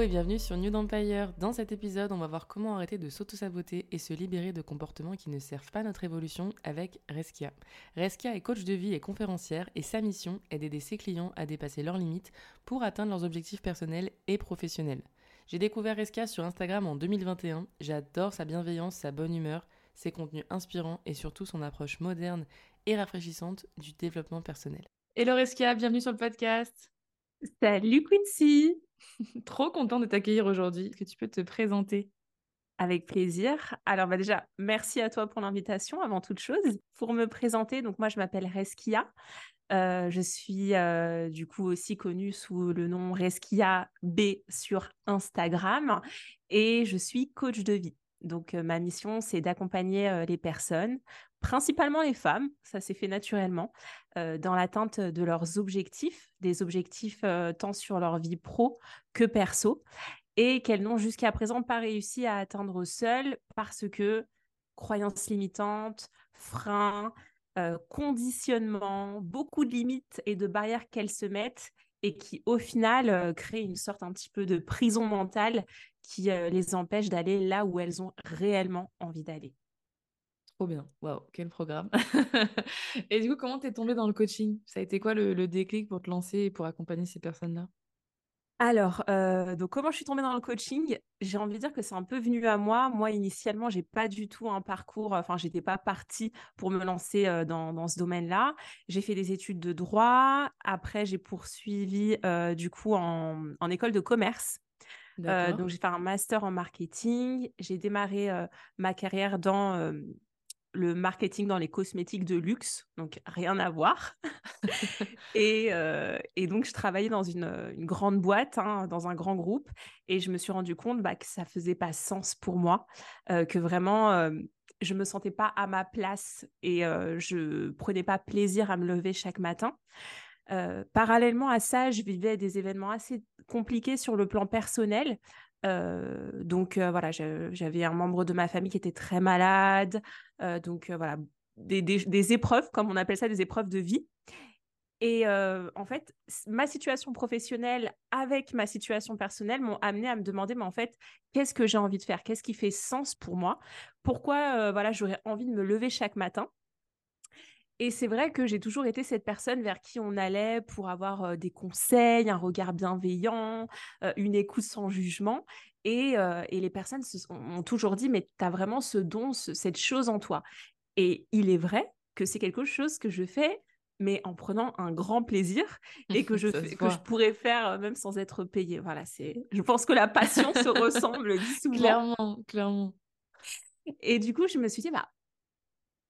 Et bienvenue sur New Empire. Dans cet épisode, on va voir comment arrêter de s'auto-saboter et se libérer de comportements qui ne servent pas notre évolution avec Reskia. Reskia est coach de vie et conférencière et sa mission est d'aider ses clients à dépasser leurs limites pour atteindre leurs objectifs personnels et professionnels. J'ai découvert Reskia sur Instagram en 2021. J'adore sa bienveillance, sa bonne humeur, ses contenus inspirants et surtout son approche moderne et rafraîchissante du développement personnel. Hello Reskia, bienvenue sur le podcast. Salut Quincy Trop content de t'accueillir aujourd'hui. Est-ce que tu peux te présenter? Avec plaisir. Alors bah déjà, merci à toi pour l'invitation avant toute chose. Pour me présenter, donc moi je m'appelle Reskia. Euh, je suis euh, du coup aussi connue sous le nom Reskia B sur Instagram et je suis coach de vie. Donc euh, ma mission c'est d'accompagner les personnes, principalement les femmes, ça s'est fait naturellement, dans l'atteinte de leurs objectifs, des objectifs tant sur leur vie pro que perso, et qu'elles n'ont jusqu'à présent pas réussi à atteindre seules parce que croyances limitantes, freins, conditionnements, beaucoup de limites et de barrières qu'elles se mettent et qui au final créent une sorte un petit peu de prison mentale qui les empêche d'aller là où elles ont réellement envie d'aller. Trop bien. Waouh, quel programme. et du coup, comment t'es tombée dans le coaching? Ça a été quoi le, déclic pour te lancer et pour accompagner ces personnes-là? Alors, euh, donc comment je suis tombée dans le coaching? J'ai envie de dire que c'est un peu venu à moi. Moi, initialement, j'ai pas du tout un parcours. Enfin, j'étais pas partie pour me lancer euh, dans, ce domaine-là. J'ai fait des études de droit. Après, j'ai poursuivi euh, du coup en, en, école de commerce. Donc, j'ai fait un master en marketing. J'ai démarré ma carrière dans le marketing dans les cosmétiques de luxe, donc rien à voir. Euh, et, donc, je travaillais dans une, grande boîte, hein, dans un grand groupe, et je me suis rendu compte bah, que ça faisait pas sens pour moi, euh, que vraiment, euh, je me sentais pas à ma place et je prenais pas plaisir à me lever chaque matin. Parallèlement à ça, je vivais des événements assez compliqués sur le plan personnel, donc voilà, j'avais un membre de ma famille qui était très malade. donc voilà, des, épreuves, comme on appelle ça, des épreuves de vie. Et en fait, ma situation professionnelle avec ma situation personnelle m'ont amené à me demander, mais en fait, qu'est-ce que j'ai envie de faire? Qu'est-ce qui fait sens pour moi? Pourquoi voilà, j'aurais envie de me lever chaque matin? Et c'est vrai que j'ai toujours été cette personne vers qui on allait pour avoir des conseils, un regard bienveillant, une écoute sans jugement. Et, les personnes m'ont toujours dit, mais tu as vraiment ce don, cette chose en toi. Et il est vrai que c'est quelque chose que je fais, mais en prenant un grand plaisir et que je, que je pourrais faire même sans être payée. Voilà, c'est. Je pense que la passion se ressemble souvent. Clairement, clairement. Et du coup, je me suis dit, bah,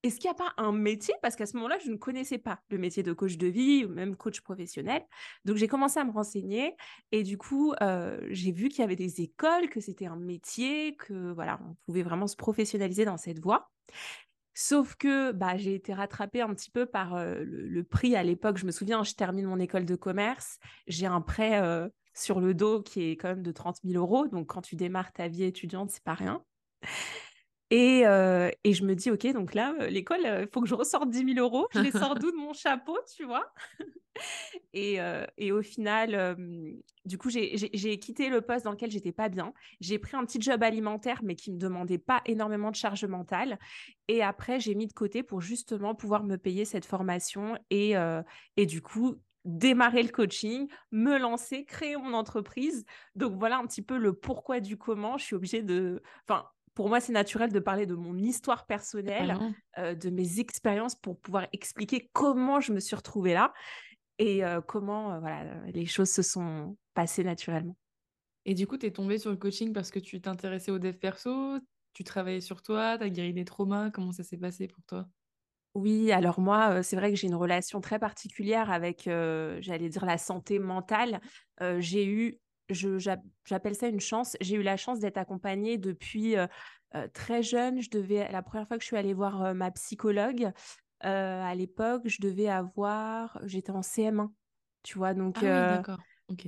est-ce qu'il n'y a pas un métier? Parce qu'à ce moment-là, je ne connaissais pas le métier de coach de vie ou même coach professionnel. Donc, j'ai commencé à me renseigner et du coup, euh, j'ai vu qu'il y avait des écoles, que c'était un métier, que voilà, on pouvait vraiment se professionnaliser dans cette voie. Sauf que bah, j'ai été rattrapée un petit peu par euh, le, prix à l'époque. Je me souviens, je termine mon école de commerce, j'ai un prêt euh, sur le dos qui est quand même de 30 000 euros. Donc, quand tu démarres ta vie étudiante, c'est pas rien. Et, et, je me dis, OK, donc là, l'école, il faut que je ressorte 10 000 euros. Je les sors d'où de mon chapeau, tu vois? Et, et, au final, du coup, j'ai quitté le poste dans lequel j'étais pas bien. J'ai pris un petit job alimentaire, mais qui me demandait pas énormément de charge mentale. Et après, j'ai mis de côté pour justement pouvoir me payer cette formation et, et du coup, démarrer le coaching, me lancer, créer mon entreprise. Donc voilà un petit peu le pourquoi du comment. Je suis obligée de... Enfin, pour moi, c'est naturel de parler de mon histoire personnelle, euh, de mes expériences pour pouvoir expliquer comment je me suis retrouvée là et euh, comment euh, voilà, les choses se sont passées naturellement. Et du coup, tu es tombée sur le coaching parce que tu t'intéressais au dev perso, tu travaillais sur toi, tu as guéri des traumas, comment ça s'est passé pour toi? Oui, alors moi, c'est vrai que j'ai une relation très particulière avec, j'allais dire la santé mentale. j'ai eu j'appelle ça une chance. J'ai eu la chance d'être accompagnée depuis, très jeune. Je devais la première fois que je suis allée voir, ma psychologue, à l'époque, je devais avoir j'étais en CM1, tu vois? Donc Ah oui, d'accord.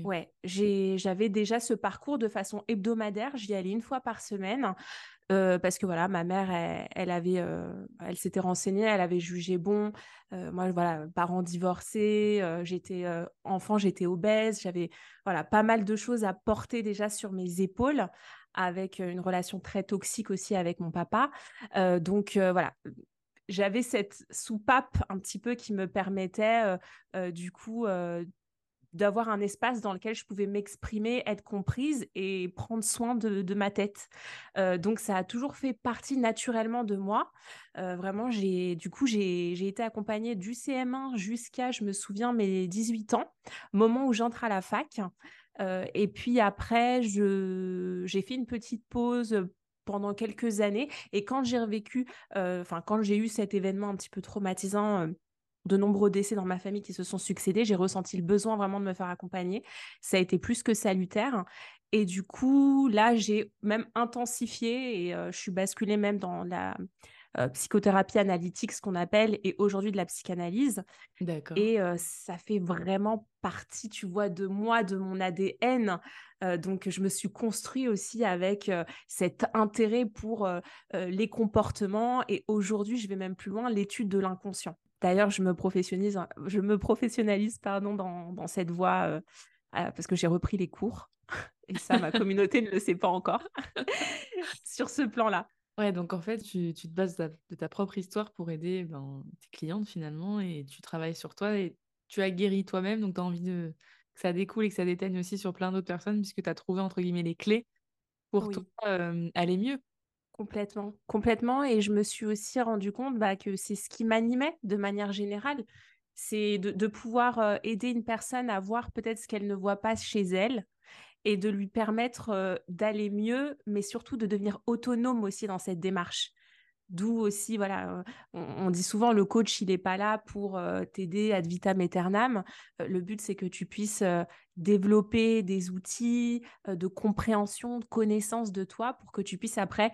Ouais, j'avais déjà ce parcours de façon hebdomadaire. J'y allais une fois par semaine. Parce que voilà, ma mère, elle, avait, elle s'était renseignée, elle avait jugé bon. Moi, voilà, parents divorcés, j'étais enfant, j'étais obèse, j'avais voilà pas mal de choses à porter déjà sur mes épaules, avec une relation très toxique aussi avec mon papa. donc voilà, j'avais cette soupape un petit peu qui me permettait du coup d'avoir un espace dans lequel je pouvais m'exprimer, être comprise et prendre soin de, ma tête. Euh, donc ça a toujours fait partie naturellement de moi. Euh, vraiment, j'ai du coup j'ai été accompagnée du CM1 jusqu'à, je me souviens, mes 18 ans, moment où j'entre à la fac. Euh, et puis après, j'ai fait une petite pause pendant quelques années. Et quand j'ai revécu, enfin quand j'ai eu cet événement un petit peu traumatisant de nombreux décès dans ma famille qui se sont succédés, j'ai ressenti le besoin vraiment de me faire accompagner. Ça a été plus que salutaire. Et du coup, là, j'ai même intensifié et euh, je suis basculée même dans la euh, psychothérapie analytique, ce qu'on appelle, et aujourd'hui de la psychanalyse. D'accord. Et euh, ça fait vraiment partie, tu vois, de moi, de mon ADN. donc, je me suis construit aussi avec cet intérêt pour les comportements. Et aujourd'hui, je vais même plus loin, l'étude de l'inconscient. D'ailleurs, je me professionnalise, je me professionnalise pardon, dans, cette voie euh, euh, parce que j'ai repris les cours. Et ça, ma communauté ne le sait pas encore sur ce plan-là. Ouais, donc en fait, tu, te bases de ta propre histoire pour aider ben, tes clientes finalement et tu travailles sur toi et tu as guéri toi-même. Donc tu as envie de, que ça découle et que ça déteigne aussi sur plein d'autres personnes puisque tu as trouvé entre guillemets les clés pour toi euh, aller mieux. Complètement, complètement. Et je me suis aussi rendu compte bah, que c'est ce qui m'animait de manière générale. C'est de, pouvoir aider une personne à voir peut-être ce qu'elle ne voit pas chez elle et de lui permettre d'aller mieux, mais surtout de devenir autonome aussi dans cette démarche. D'où aussi, voilà, on, dit souvent le coach, il n'est pas là pour t'aider ad vitam aeternam. le but, c'est que tu puisses développer des outils de compréhension, de connaissance de toi pour que tu puisses après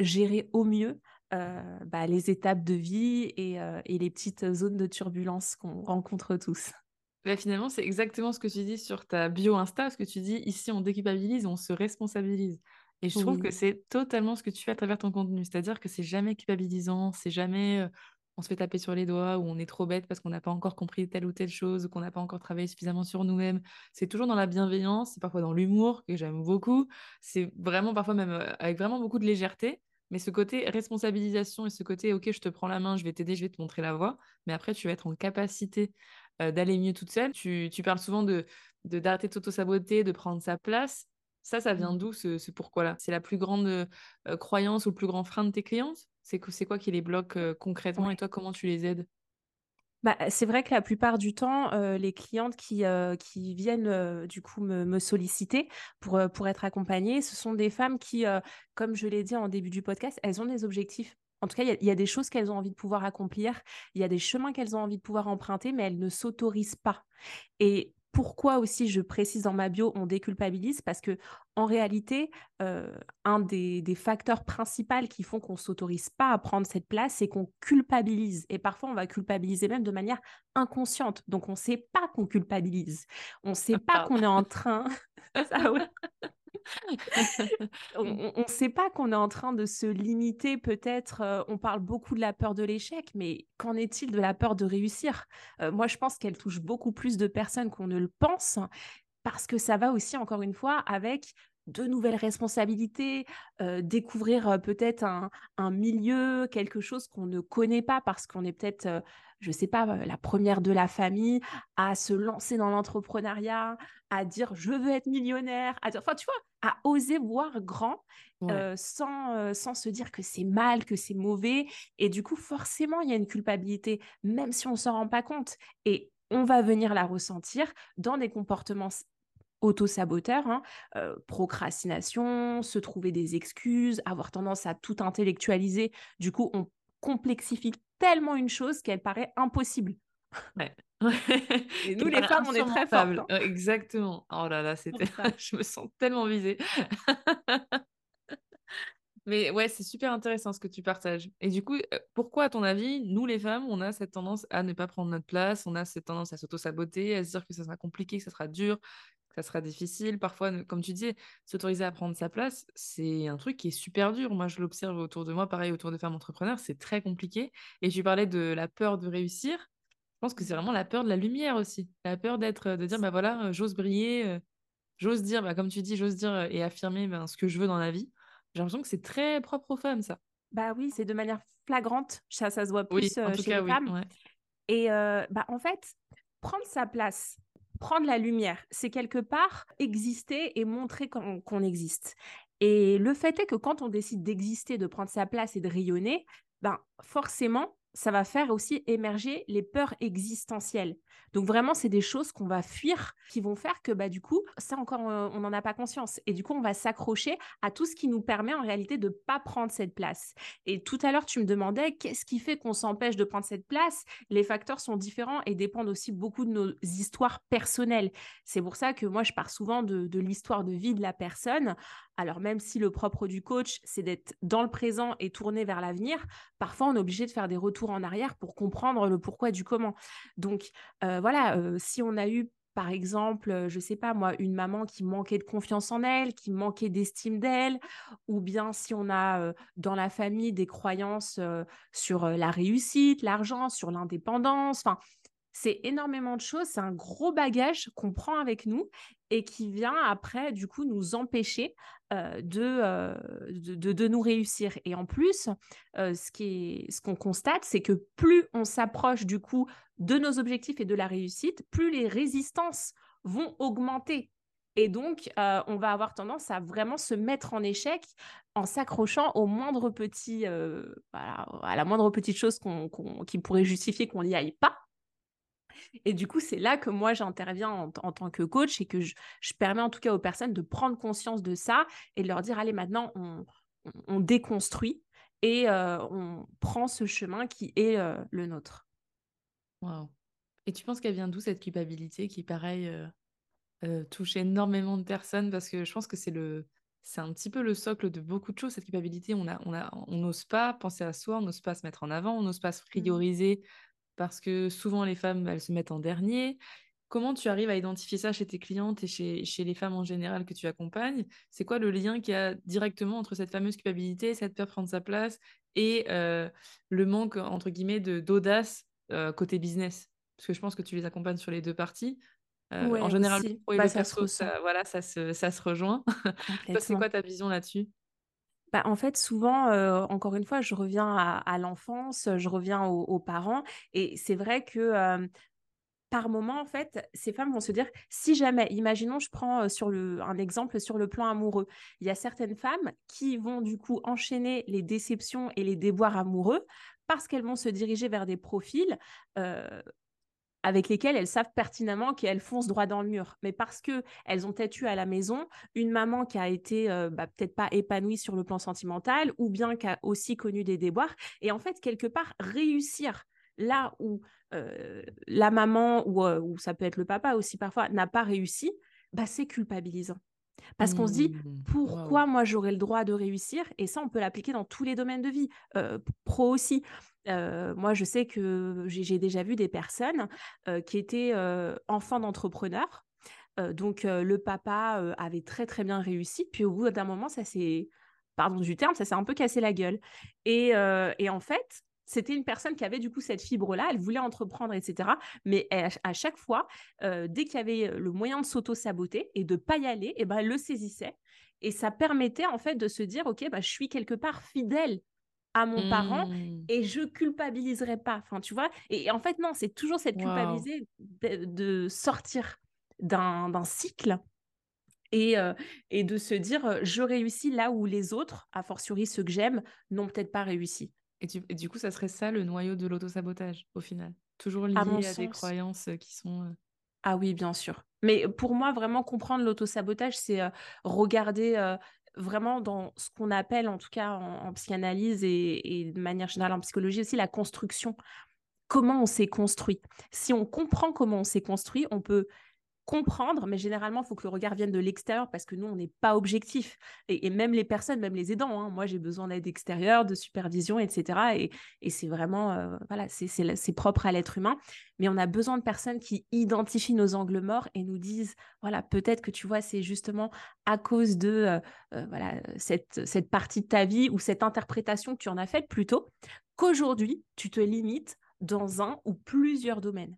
gérer au mieux euh, bah, les étapes de vie euh, et, les petites zones de turbulence qu'on rencontre tous. Bah, finalement, c'est exactement ce que tu dis sur ta bio Insta, ce que tu dis ici, on déculpabilise, on se responsabilise. Et je trouve que c'est totalement ce que tu fais à travers ton contenu. C'est-à-dire que c'est jamais culpabilisant, c'est jamais euh, on se fait taper sur les doigts ou on est trop bête parce qu'on n'a pas encore compris telle ou telle chose ou qu'on n'a pas encore travaillé suffisamment sur nous-mêmes. C'est toujours dans la bienveillance, c'est parfois dans l'humour que j'aime beaucoup. C'est vraiment parfois même avec vraiment beaucoup de légèreté. Mais ce côté responsabilisation et ce côté, OK, je te prends la main, je vais t'aider, je vais te montrer la voie, mais après, tu vas être en capacité euh, d'aller mieux toute seule. Tu, parles souvent de d'arrêter de, s'auto-saboter, de prendre sa place. Ça, ça vient mmh. d'où ce, pourquoi-là? C'est la plus grande euh, croyance ou le plus grand frein de tes clientes? C'est quoi qui les bloque euh, concrètement? Et toi, comment tu les aides? Bah, c'est vrai que la plupart du temps, les clientes qui, viennent du coup me, solliciter pour, pour être accompagnées, ce sont des femmes qui, comme je l'ai dit en début du podcast, elles ont des objectifs. En tout cas, il y, y, a des choses qu'elles ont envie de pouvoir accomplir, il y a des chemins qu'elles ont envie de pouvoir emprunter, mais elles ne s'autorisent pas. Et pourquoi aussi je précise dans ma bio, on déculpabilise Parce que en réalité, euh, un des, facteurs principaux qui font qu'on s'autorise pas à prendre cette place, c'est qu'on culpabilise. Et parfois, on va culpabiliser même de manière inconsciente. Donc, on ne sait pas qu'on culpabilise. On ne sait pas qu'on est en train. Ça, ouais. on ne sait pas qu'on est en train de se limiter peut-être. Euh, on parle beaucoup de la peur de l'échec, mais qu'en est-il de la peur de réussir? Euh, Moi, je pense qu'elle touche beaucoup plus de personnes qu'on ne le pense parce que ça va aussi, encore une fois, avec de nouvelles responsabilités, euh, découvrir peut-être un, un, milieu, quelque chose qu'on ne connaît pas parce qu'on est peut-être je sais pas, la première de la famille, à se lancer dans l'entrepreneuriat, à dire je veux être millionnaire, à dire, enfin tu vois, à oser voir grand euh, sans, sans se dire que c'est mal, que c'est mauvais. Et du coup, forcément, il y a une culpabilité, même si on ne s'en rend pas compte. Et on va venir la ressentir dans des comportements auto-saboteurs, hein, euh, procrastination, se trouver des excuses, avoir tendance à tout intellectualiser. Du coup, on complexifie tellement une chose qu'elle paraît impossible. Ouais. Et nous, les femmes, on est très fortes. hein. Exactement. Oh là là, c'était... je me sens tellement visée. Mais ouais, c'est super intéressant ce que tu partages. Et du coup, euh, pourquoi, à ton avis, nous, les femmes, on a cette tendance à ne pas prendre notre place, on a cette tendance à s'auto-saboter, à se dire que ça sera compliqué, que ça sera dur, ça sera difficile. Parfois, comme tu disais, s'autoriser à prendre sa place, c'est un truc qui est super dur. Moi, je l'observe autour de moi, pareil, autour de femmes entrepreneurs, c'est très compliqué. Et tu parlais de la peur de réussir. Je pense que c'est vraiment la peur de la lumière aussi. La peur d'être, de dire, bah voilà, euh, j'ose briller, euh, j'ose dire, bah, comme tu dis, j'ose dire euh, et affirmer ben, ce que je veux dans la vie. J'ai l'impression que c'est très propre aux femmes, ça. Bah oui, c'est de manière flagrante. Ça, ça se voit Oui, plus en euh, tout chez cas, les oui. femmes. ouais. Et euh, bah, en fait, prendre sa place, prendre la lumière, c'est quelque part exister et montrer qu'on existe. Et le fait est que quand on décide d'exister, de prendre sa place et de rayonner, ben forcément, ça va faire aussi émerger les peurs existentielles. Donc vraiment, c'est des choses qu'on va fuir, qui vont faire que bah du coup, ça encore, euh, on n'en a pas conscience. Et du coup, on va s'accrocher à tout ce qui nous permet en réalité de pas prendre cette place. Et tout à l'heure, tu me demandais qu'est-ce qui fait qu'on s'empêche de prendre cette place? Les facteurs sont différents et dépendent aussi beaucoup de nos histoires personnelles. C'est pour ça que moi, je pars souvent de l'histoire de vie de la personne. Alors même si le propre du coach, c'est d'être dans le présent et tourné vers l'avenir, parfois on est obligé de faire des retours en arrière pour comprendre le pourquoi du comment. Donc euh, voilà, euh, si on a eu par exemple, euh, je sais pas moi, une maman qui manquait de confiance en elle, qui manquait d'estime d'elle, ou bien si on a dans la famille des croyances sur la réussite, l'argent, sur l'indépendance, enfin, c'est énormément de choses, c'est un gros bagage qu'on prend avec nous et qui vient après, du coup, nous empêcher euh, de, euh, de, de- nous réussir. Et en plus, euh, ce est, ce qu'on constate, c'est que plus on s'approche, du coup, de nos objectifs et de la réussite, plus les résistances vont augmenter. Et donc, on va avoir tendance à vraiment se mettre en échec en s'accrochant au moindre petit, à la moindre petite chose qu'on, qu'on- qui pourrait justifier qu'on n'y aille pas. Et du coup, c'est là que moi, j'interviens en, en tant que coach et que je, je permets en tout cas aux personnes de prendre conscience de ça et de leur dire, allez, maintenant, on, on- on déconstruit et euh, on prend ce chemin qui est euh, le nôtre. Waouh. Et tu penses qu'elle vient d'où cette culpabilité qui, pareil, euh, touche énormément de personnes? Parce que je pense que c'est le, c'est un petit peu le socle de beaucoup de choses, cette culpabilité. On a, on a, on n'ose pas penser à soi, on n'ose pas se mettre en avant, on n'ose pas se prioriser parce que souvent les femmes, elles se mettent en dernier. Comment tu arrives à identifier ça chez tes clientes et chez, chez les femmes en général que tu accompagnes? C'est quoi le lien qu'il y a directement entre cette fameuse culpabilité, cette peur de prendre sa place et euh, le manque, entre guillemets, d'audace euh, côté business? Parce que je pense que tu les accompagnes sur les deux parties. Euh, Ouais, en général, aussi. le pro et Bah, le ça perso, ça, voilà, ça se, ça se rejoint. Toi, c'est quoi ta vision là-dessus? Bah, en fait, souvent, encore une fois, je reviens à, l'enfance, je reviens aux, parents. Et c'est vrai que par moment, en fait, ces femmes vont se dire, si jamais, imaginons, je prends un exemple sur le plan amoureux, il y a certaines femmes qui vont du coup enchaîner les déceptions et les déboires amoureux parce qu'elles vont se diriger vers des profils avec lesquels elles savent pertinemment qu'elles foncent droit dans le mur. Mais parce que elles ont peut-être eu à la maison une maman qui a été euh, bah, peut-être pas épanouie sur le plan sentimental ou bien qui a aussi connu des déboires. Et en fait, quelque part, réussir là où euh, la maman ou, euh, ou ça peut être le papa aussi parfois n'a pas réussi, bah, c'est culpabilisant. Parce qu'on se dit, Mmh, pourquoi moi j'aurais le droit de réussir? Et ça, on peut l'appliquer dans tous les domaines de vie, euh, pro aussi. Euh, moi, je sais que j'ai déjà vu des personnes euh, qui étaient enfants d'entrepreneurs. Donc, le papa avait très, très bien réussi. Puis, au bout d'un moment, ça s'est, pardon du terme, ça s'est un peu cassé la gueule. Et, et en fait, c'était une personne qui avait du coup cette fibre-là, elle voulait entreprendre, etc. Mais à, à chaque fois, euh, dès qu'il y avait le moyen de s'auto-saboter et de pas y aller, et ben, elle le saisissait. Et ça permettait en fait de se dire, OK, bah, je suis quelque part fidèle à mon parent Mmh, et je culpabiliserai pas. Enfin, tu vois? Et, et en fait, non, c'est toujours cette waouh. culpabilité de, de sortir d'un cycle et, euh, et de se dire, euh, je réussis là où les autres, a fortiori ceux que j'aime, n'ont peut-être pas réussi. Et, tu- et du coup, ça serait ça le noyau de l'autosabotage, au final? Toujours À mon lié à des sens. croyances euh, qui sont... euh, Ah oui, bien sûr. Mais pour moi, vraiment comprendre l'autosabotage, c'est euh, regarder euh, vraiment dans ce qu'on appelle, en tout cas en, psychanalyse et, et, de manière générale en psychologie aussi, la construction. Comment on s'est construit? Si on comprend comment on s'est construit, on peut comprendre, mais généralement, il faut que le regard vienne de l'extérieur parce que nous, on n'est pas objectif. Et, même les personnes, même les aidants, hein, moi, j'ai besoin d'aide extérieure, de supervision, etc. Et, c'est vraiment, euh, voilà, c'est propre à l'être humain. Mais on a besoin de personnes qui identifient nos angles morts et nous disent, voilà, peut-être que tu vois, c'est justement à cause de euh, euh, voilà, cette, cette partie de ta vie ou cette interprétation que tu en as faite plutôt, qu'aujourd'hui, tu te limites dans un ou plusieurs domaines.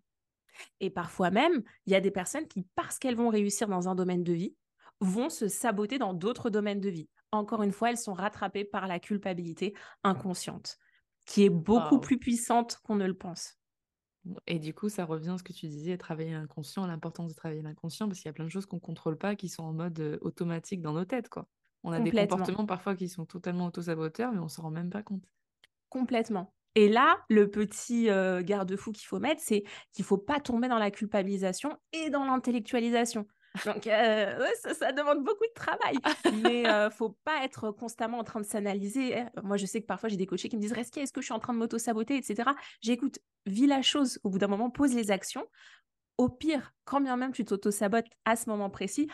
Et parfois même, il y a des personnes qui, parce qu'elles vont réussir dans un domaine de vie, vont se saboter dans d'autres domaines de vie. Encore une fois, elles sont rattrapées par la culpabilité inconsciente, qui est beaucoup plus puissante qu'on ne le pense. Et du coup, ça revient à ce que tu disais, travailler l'inconscient, l'importance de travailler l'inconscient, parce qu'il y a plein de choses qu'on ne contrôle pas, qui sont en mode euh, automatique dans nos têtes. quoi. On a des comportements parfois qui sont totalement auto-saboteurs, mais on ne s'en rend même pas compte. Complètement. Et là, le petit euh, garde-fou qu'il faut mettre, c'est qu'il ne faut pas tomber dans la culpabilisation et dans l'intellectualisation. Donc, euh, ça, demande beaucoup de travail. Mais ne euh, faut pas être constamment en train de s'analyser. Hein. Moi, je sais que parfois, j'ai des coachés qui me disent est-ce que je suis en train de m'auto-saboter, etc. J'écoute, vis la chose. Au bout d'un moment, pose les actions. Au pire, quand bien même tu t'auto-sabotes à ce moment précis,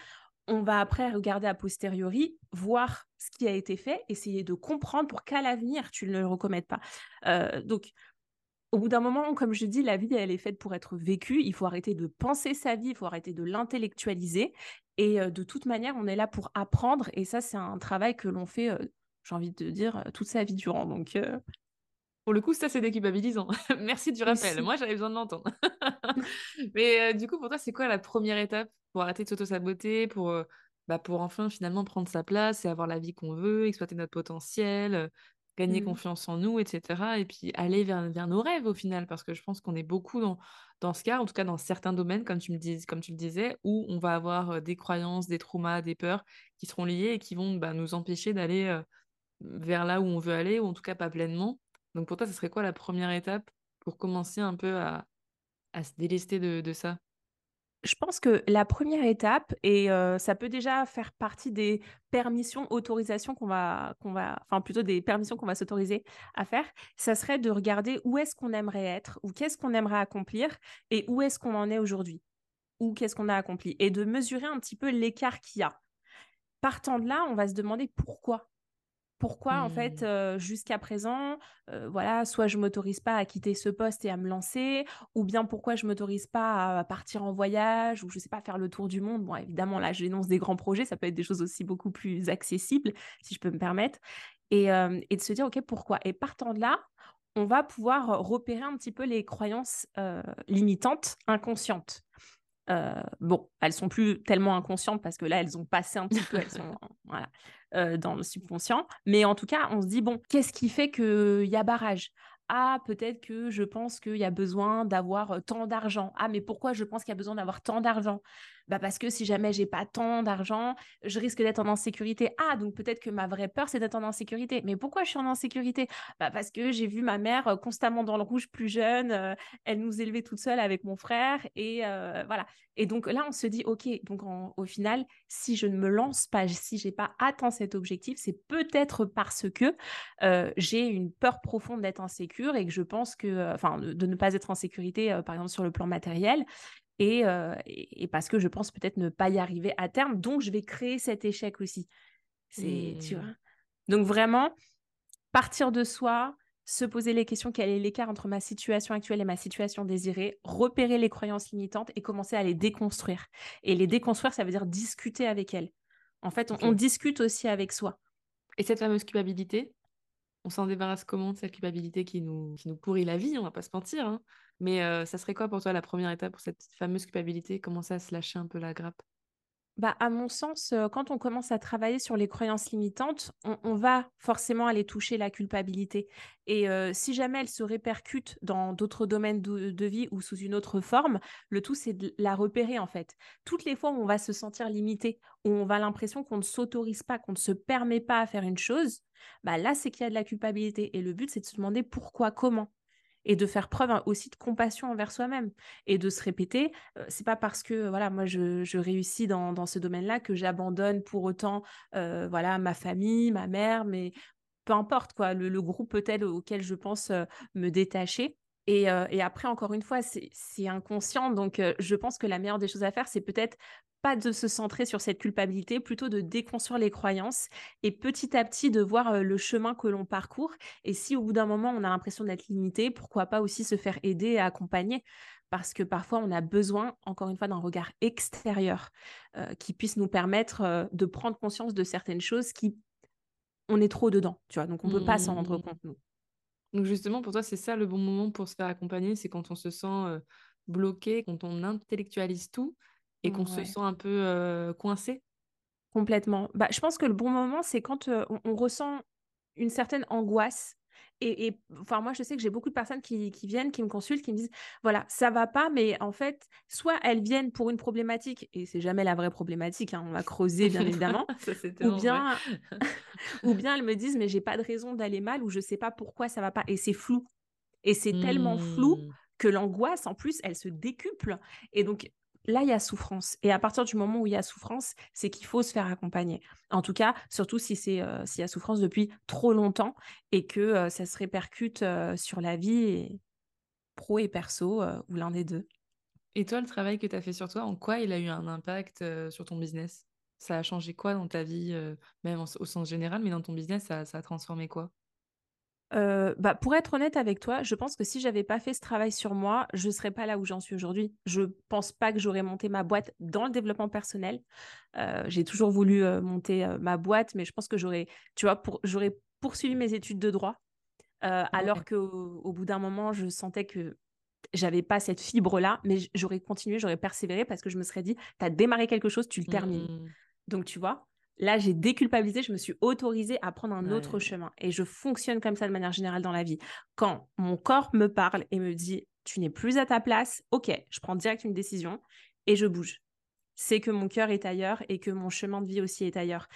on va après regarder a posteriori, voir ce qui a été fait, essayer de comprendre pour qu'à l'avenir, tu ne le recommettes pas. Euh, donc, au bout d'un moment, comme je dis, la vie, elle est faite pour être vécue. Il faut arrêter de penser sa vie, il faut arrêter de l'intellectualiser. Et euh, de toute manière, on est là pour apprendre. Et ça, c'est un travail que l'on fait, euh, j'ai envie de dire, toute sa vie durant. Donc, pour le coup, ça, c'est déculpabilisant. Merci du rappel. Moi, j'avais besoin de l'entendre. Mais du coup, pour toi, c'est quoi la première étape pour arrêter de s'auto-saboter, pour, bah, pour enfin finalement prendre sa place et avoir la vie qu'on veut, exploiter notre potentiel, gagner mmh. confiance en nous, etc. Et puis aller vers, vers nos rêves au final, parce que je pense qu'on est beaucoup dans, dans ce cas, en tout cas dans certains domaines, comme tu, me dis, comme tu le disais, où on va avoir des croyances, des traumas, des peurs qui seront liées et qui vont bah, nous empêcher d'aller vers là où on veut aller, ou en tout cas pas pleinement. Donc pour toi, ce serait quoi la première étape pour commencer un peu à, se délester de, ça? Je pense que la première étape, et ça peut déjà faire partie des permissions, autorisations qu'on va, qu'on va, enfin plutôt des permissions qu'on va s'autoriser à faire, ça serait de regarder où est-ce qu'on aimerait être, ou qu'est-ce qu'on aimerait accomplir, et où est-ce qu'on en est aujourd'hui, ou qu'est-ce qu'on a accompli, et de mesurer un petit peu l'écart qu'il y a. Partant de là, on va se demander pourquoi pourquoi, en fait, mmh. jusqu'à présent, voilà, soit je m'autorise pas à quitter ce poste et à me lancer, ou bien pourquoi je m'autorise pas à partir en voyage, ou je sais pas, faire le tour du monde. Bon, évidemment, là, je dénonce des grands projets, ça peut être des choses aussi beaucoup plus accessibles, si je peux me permettre, et, et de se dire, OK, pourquoi? Et partant de là, on va pouvoir repérer un petit peu les croyances limitantes, inconscientes. Bon, elles sont plus tellement inconscientes parce que là, elles ont passé un petit peu, euh, dans le subconscient. Mais en tout cas, on se dit, bon, qu'est-ce qui fait qu'il y a barrage? Ah, peut-être que je pense qu'il y a besoin d'avoir euh, tant d'argent. Ah, mais pourquoi je pense qu'il y a besoin d'avoir tant d'argent? Bah parce que si jamais j'ai pas tant d'argent, je risque d'être en insécurité. Ah, donc peut-être que ma vraie peur, c'est d'être en insécurité. Mais pourquoi je suis en insécurité? Bah Parce que j'ai vu ma mère euh, constamment dans le rouge plus jeune, euh, elle nous élevait toute seule avec mon frère, et voilà. Et donc là, on se dit, ok, donc au final, si je ne me lance pas, si j'ai pas atteint cet objectif, c'est peut-être parce que j'ai une peur profonde d'être insécure et que je pense que, euh, enfin, de, ne pas être en sécurité, euh, par exemple, sur le plan matériel. Euh, et, parce que je pense peut-être ne pas y arriver à terme. Donc, je vais créer cet échec aussi. C'est, tu mmh. vois? Donc, vraiment, partir de soi, se poser les questions quel est l'écart entre ma situation actuelle et ma situation désirée, repérer les croyances limitantes et commencer à les déconstruire. Et les déconstruire, ça veut dire discuter avec elles. En fait, on discute aussi avec soi. Et cette fameuse culpabilité, on s'en débarrasse comment de cette culpabilité qui nous, qui nous pourrit la vie, on va pas se mentir. Hein? Mais ça serait quoi pour toi la première étape pour cette fameuse culpabilité? Commencer à se lâcher un peu la grappe? Bah, à mon sens, quand on commence à travailler sur les croyances limitantes, on, va forcément aller toucher la culpabilité. Et si jamais elle se répercute dans d'autres domaines de, vie ou sous une autre forme, le tout, c'est de la repérer en fait. Toutes les fois où on va se sentir limité, où on va l'impression qu'on ne s'autorise pas, qu'on ne se permet pas à faire une chose, bah là, c'est qu'il y a de la culpabilité. Et le but, c'est de se demander pourquoi, comment. Et de faire preuve hein, aussi de compassion envers soi-même et de se répéter. c'est pas parce que voilà moi je, réussis dans, ce domaine-là que j'abandonne pour autant voilà ma famille, ma mère, mais peu importe quoi, le, groupe peut-être auquel je pense me détacher. Et, après, encore une fois, c'est inconscient. Donc, je pense que la meilleure des choses à faire, c'est peut-être pas de se centrer sur cette culpabilité, plutôt de déconstruire les croyances et petit à petit de voir le chemin que l'on parcourt. Et si au bout d'un moment, on a l'impression d'être limité, pourquoi pas aussi se faire aider et accompagner? Parce que parfois on a besoin, encore une fois, d'un regard extérieur qui puisse nous permettre de prendre conscience de certaines choses qui, on est trop dedans, tu vois, donc on ne peut pas s'en rendre mmh. compte, nous. Donc justement, pour toi, c'est ça le bon moment pour se faire accompagner, c'est quand on se sent bloqué, quand on intellectualise tout et qu'on se sent un peu coincé? Complètement. Bah, je pense que le bon moment, c'est quand on, ressent une certaine angoisse. Et, enfin, moi, je sais que j'ai beaucoup de personnes qui, viennent, qui me consultent, qui me disent, voilà, ça va pas, mais en fait, soit elles viennent pour une problématique, et c'est jamais la vraie problématique, hein, on va creuser, bien évidemment, ou, bien, ou bien elles me disent, mais j'ai pas de raison d'aller mal, ou je sais pas pourquoi ça va pas, et c'est flou. Et c'est tellement flou mmh. que l'angoisse, en plus, elle se décuple. Et donc, là, il y a souffrance. Et à partir du moment où il y a souffrance, c'est qu'il faut se faire accompagner. En tout cas, surtout si c'est euh, s'il y a souffrance depuis trop longtemps et que euh, ça se répercute euh, sur la vie pro et perso ou l'un des deux. Et toi, le travail que tu as fait sur toi, en quoi il a eu un impact sur ton business? Ça a changé quoi dans ta vie, même au sens général, mais dans ton business, ça a transformé quoi? Bah, pour être honnête avec toi, je pense que si j'avais pas fait ce travail sur moi, je serais pas là où j'en suis aujourd'hui. Je pense pas que j'aurais monté ma boîte dans le développement personnel. j'ai toujours voulu monter ma boîte, mais je pense que j'aurais, tu vois, pour, j'aurais poursuivi mes études de droit, alors qu'au au bout d'un moment, je sentais que j'avais pas cette fibre-là, mais j'aurais continué, j'aurais persévéré parce que je me serais dit, tu as démarré quelque chose, tu le termines. Mmh. Donc, tu vois, Là, j'ai déculpabilisé, je me suis autorisée à prendre un autre chemin. Et je fonctionne comme ça de manière générale dans la vie. Quand mon corps me parle et me dit, tu n'es plus à ta place, ok, je prends direct une décision et je bouge. C'est que mon cœur est ailleurs et que mon chemin de vie aussi est ailleurs.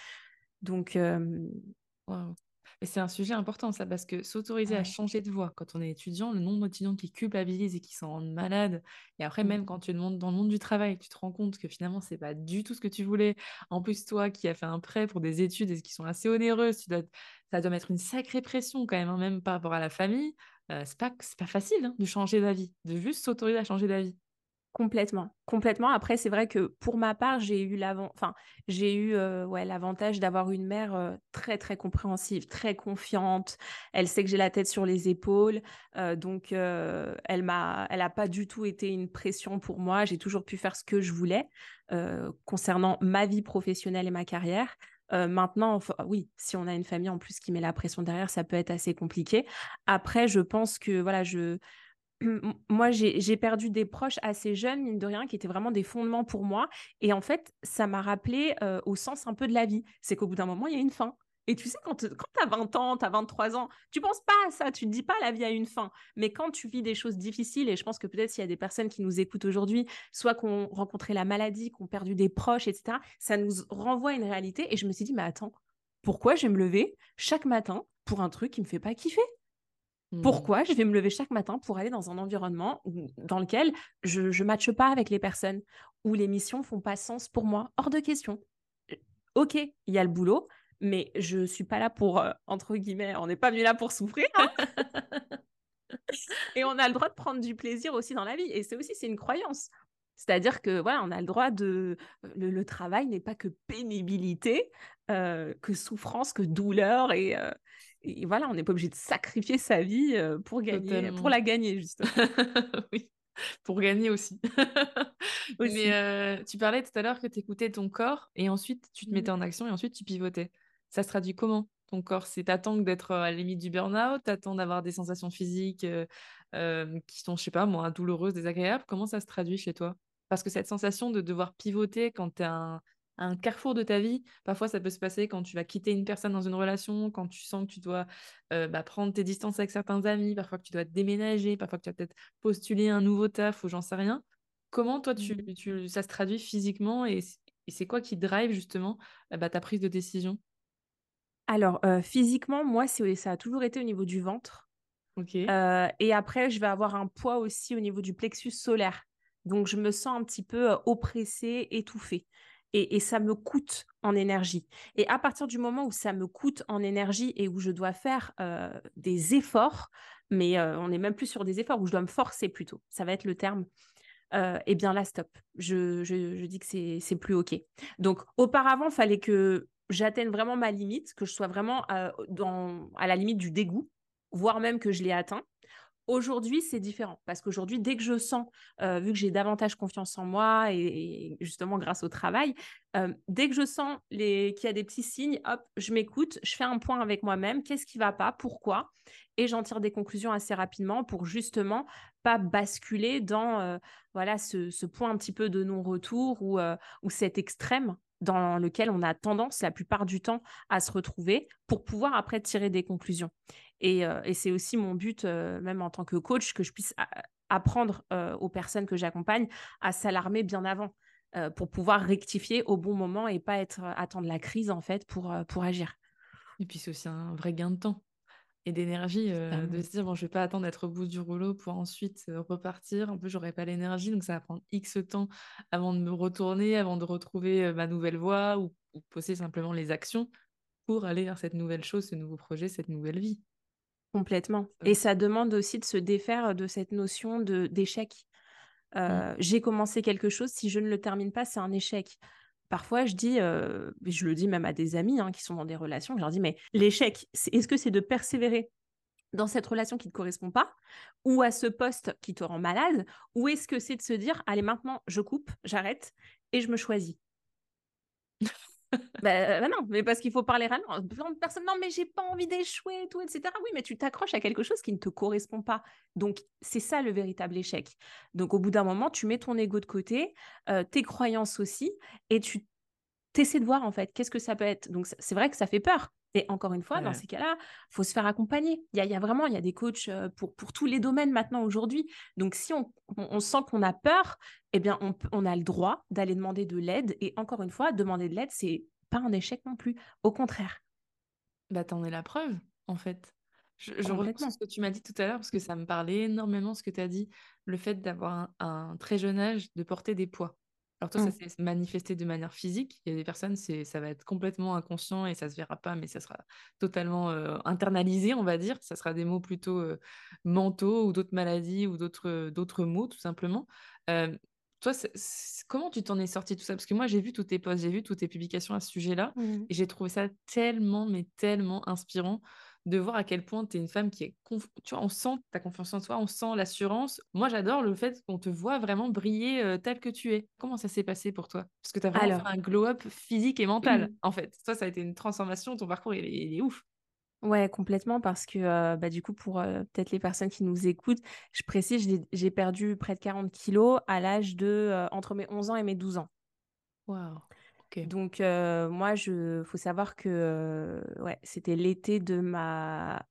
Donc, euh, et c'est un sujet important, ça, parce que s'autoriser à changer de voie quand on est étudiant, le nombre d'étudiants qui culpabilisent et qui s'en rendent malades, et après, mmh. même quand tu demandes dans le monde du travail, tu te rends compte que finalement, c'est pas du tout ce que tu voulais. En plus, toi qui as fait un prêt pour des études et qui sont assez onéreuses, tu dois, ça doit mettre une sacrée pression quand même, hein, même par rapport à la famille. Euh, c'est pas, pas facile hein, de changer d'avis, de juste s'autoriser à changer d'avis. Complètement, complètement. Après, c'est vrai que pour ma part, j'ai eu l'avant, enfin, j'ai eu euh, ouais, l'avantage d'avoir une mère euh, très très compréhensive, très confiante. Elle sait que j'ai la tête sur les épaules, euh, donc elle m'a, elle a pas du tout été une pression pour moi. J'ai toujours pu faire ce que je voulais concernant ma vie professionnelle et ma carrière. maintenant, oui, si on a une famille en plus qui met la pression derrière, ça peut être assez compliqué. Après, je pense que voilà, je moi, j'ai perdu des proches assez jeunes, mine de rien, qui étaient vraiment des fondements pour moi. Et en fait, ça m'a rappelé au sens un peu de la vie. C'est qu'au bout d'un moment, il y a une fin. Et tu sais, quand, tu as 20 ans, tu as 23 ans, tu penses pas à ça, tu te dis pas la vie a une fin. Mais quand tu vis des choses difficiles, et je pense que peut-être s'il y a des personnes qui nous écoutent aujourd'hui, soit qu'on rencontré la maladie, qu'on perdu des proches, etc., ça nous renvoie à une réalité. Et je me suis dit, mais attends, pourquoi je vais me lever chaque matin pour un truc qui me fait pas kiffer? Pourquoi je vais me lever chaque matin pour aller dans un environnement dans lequel je ne matche pas avec les personnes, où les missions font pas sens pour moi? Hors de question. Ok, il y a le boulot, mais je ne suis pas là pour, euh, entre guillemets, on n'est pas venu là pour souffrir. Et on a le droit de prendre du plaisir aussi dans la vie. Et c'est aussi, c'est une croyance. C'est-à-dire que voilà, on a le droit de. Le, travail n'est pas que pénibilité, euh, que souffrance, que douleur. Et, euh, et voilà, on n'est pas obligé de sacrifier sa vie pour gagner, pour la gagner, justement. oui, pour gagner aussi. Mais tu parlais tout à l'heure que tu écoutais ton corps et ensuite tu te mmh. mettais en action et ensuite tu pivotais. Ça se traduit comment ton corps? C'est t'attends d'être à la limite du burn-out, t'attends d'avoir des sensations physiques qui sont, je sais pas moi, douloureuses, désagréables? Comment ça se traduit chez toi? Parce que cette sensation de devoir pivoter quand tu es un un carrefour de ta vie. Parfois, ça peut se passer quand tu vas quitter une personne dans une relation, quand tu sens que tu dois euh, bah, prendre tes distances avec certains amis, parfois que tu dois déménager, parfois que tu vas peut-être postuler un nouveau taf ou j'en sais rien. Comment toi, tu, mmh. ça se traduit physiquement et, c'est quoi qui drive justement euh, bah, ta prise de décision? Alors, euh, physiquement, moi, ça a toujours été au niveau du ventre. et après, je vais avoir un poids aussi au niveau du plexus solaire. Donc, je me sens un petit peu oppressée, étouffée. Et, ça me coûte en énergie. Et à partir du moment où ça me coûte en énergie et où je dois faire des efforts, mais on n'est même plus sur des efforts, où je dois me forcer plutôt, ça va être le terme, eh bien là, stop. Je, dis que c'est plus OK. Donc, auparavant, il fallait que j'atteigne vraiment ma limite, que je sois vraiment dans, à la limite du dégoût, voire même que je l'ai atteint. Aujourd'hui, c'est différent parce qu'aujourd'hui, dès que je sens, vu que j'ai davantage confiance en moi et, justement grâce au travail, dès que je sens qu'il y a des petits signes, hop, je m'écoute, je fais un point avec moi-même, qu'est-ce qui va pas, pourquoi, et j'en tire des conclusions assez rapidement pour justement pas basculer dans voilà ce, point un petit peu de non-retour ou, ou cet extrême dans lequel on a tendance la plupart du temps à se retrouver pour pouvoir après tirer des conclusions. Et, c'est aussi mon but, même en tant que coach, que je puisse apprendre aux personnes que j'accompagne à s'alarmer bien avant pour pouvoir rectifier au bon moment et pas être attendre la crise en fait pour, pour agir. Et puis c'est aussi un vrai gain de temps et d'énergie de se dire bon je vais pas attendre d'être au bout du rouleau pour ensuite repartir. Un peu j'aurai pas l'énergie donc ça va prendre x temps avant de me retourner avant de retrouver ma nouvelle voie ou, ou poser simplement les actions pour aller vers cette nouvelle chose ce nouveau projet cette nouvelle vie Complètement. Et ça demande aussi de se défaire de cette notion de d'échec. Mmh. J'ai commencé quelque chose, si je ne le termine pas, c'est un échec. Parfois, je dis, je le dis même à des amis hein, qui sont dans des relations, je leur dis, mais l'échec, est-ce que c'est de persévérer dans cette relation qui ne te correspond pas, ou à ce poste qui te rend malade, ou est-ce que c'est de se dire, allez, maintenant, je coupe, j'arrête et je me choisis? Bah, bah, non, mais parce qu'il faut parler réellement. Personne, non, mais j'ai pas envie d'échouer, tout, etc. Oui, mais tu t'accroches à quelque chose qui ne te correspond pas. Donc, c'est ça le véritable échec. Donc, au bout d'un moment, tu mets ton ego de côté, euh, tes croyances aussi, et tu essaies de voir, en fait, qu'est-ce que ça peut être. Donc, c'est vrai que ça fait peur. Et encore une fois, dans ces cas-là, faut se faire accompagner. Il y a, vraiment, il y a des coachs euh, pour, pour tous les domaines maintenant aujourd'hui. Donc, si on, on, sent qu'on a peur, eh bien, on, on a le droit d'aller demander de l'aide. Et encore une fois, demander de l'aide, c'est pas un échec non plus. Au contraire. Bah, t'en es la preuve, en fait. Je, je reprends ce que tu m'as dit tout à l'heure parce que ça me parlait énormément ce que tu as dit, le fait d'avoir un, très jeune âge, de porter des poids. Alors toi, ça mmh. s'est manifesté de manière physique. Il y a des personnes, c'est, ça va être complètement inconscient et ça se verra pas, mais ça sera totalement internalisé, on va dire. Ça sera des mots plutôt mentaux ou d'autres maladies ou d'autres, d'autres mots, tout simplement. Toi, comment tu t'en es sorti tout ça? Parce que moi, j'ai vu tous tes posts, j'ai vu toutes tes publications à ce sujet-là, mmh et j'ai trouvé ça tellement, mais tellement inspirant de voir à quel point tu es une femme qui est... Tu vois, on sent ta confiance en toi, on sent l'assurance. Moi, j'adore le fait qu'on te voit vraiment briller euh, tel que tu es. Comment ça s'est passé pour toi? Parce que tu as vraiment fait un glow-up physique et mental, mmh. en fait. Toi, ça a été une transformation, ton parcours, il est ouf. Ouais, complètement, parce que bah, du coup, pour peut-être les personnes qui nous écoutent, je précise, j'ai perdu près de 40 kilos à l'âge de entre mes 11 ans et mes 12 ans. Donc, moi, il faut savoir que ouais, c'était l'été de ma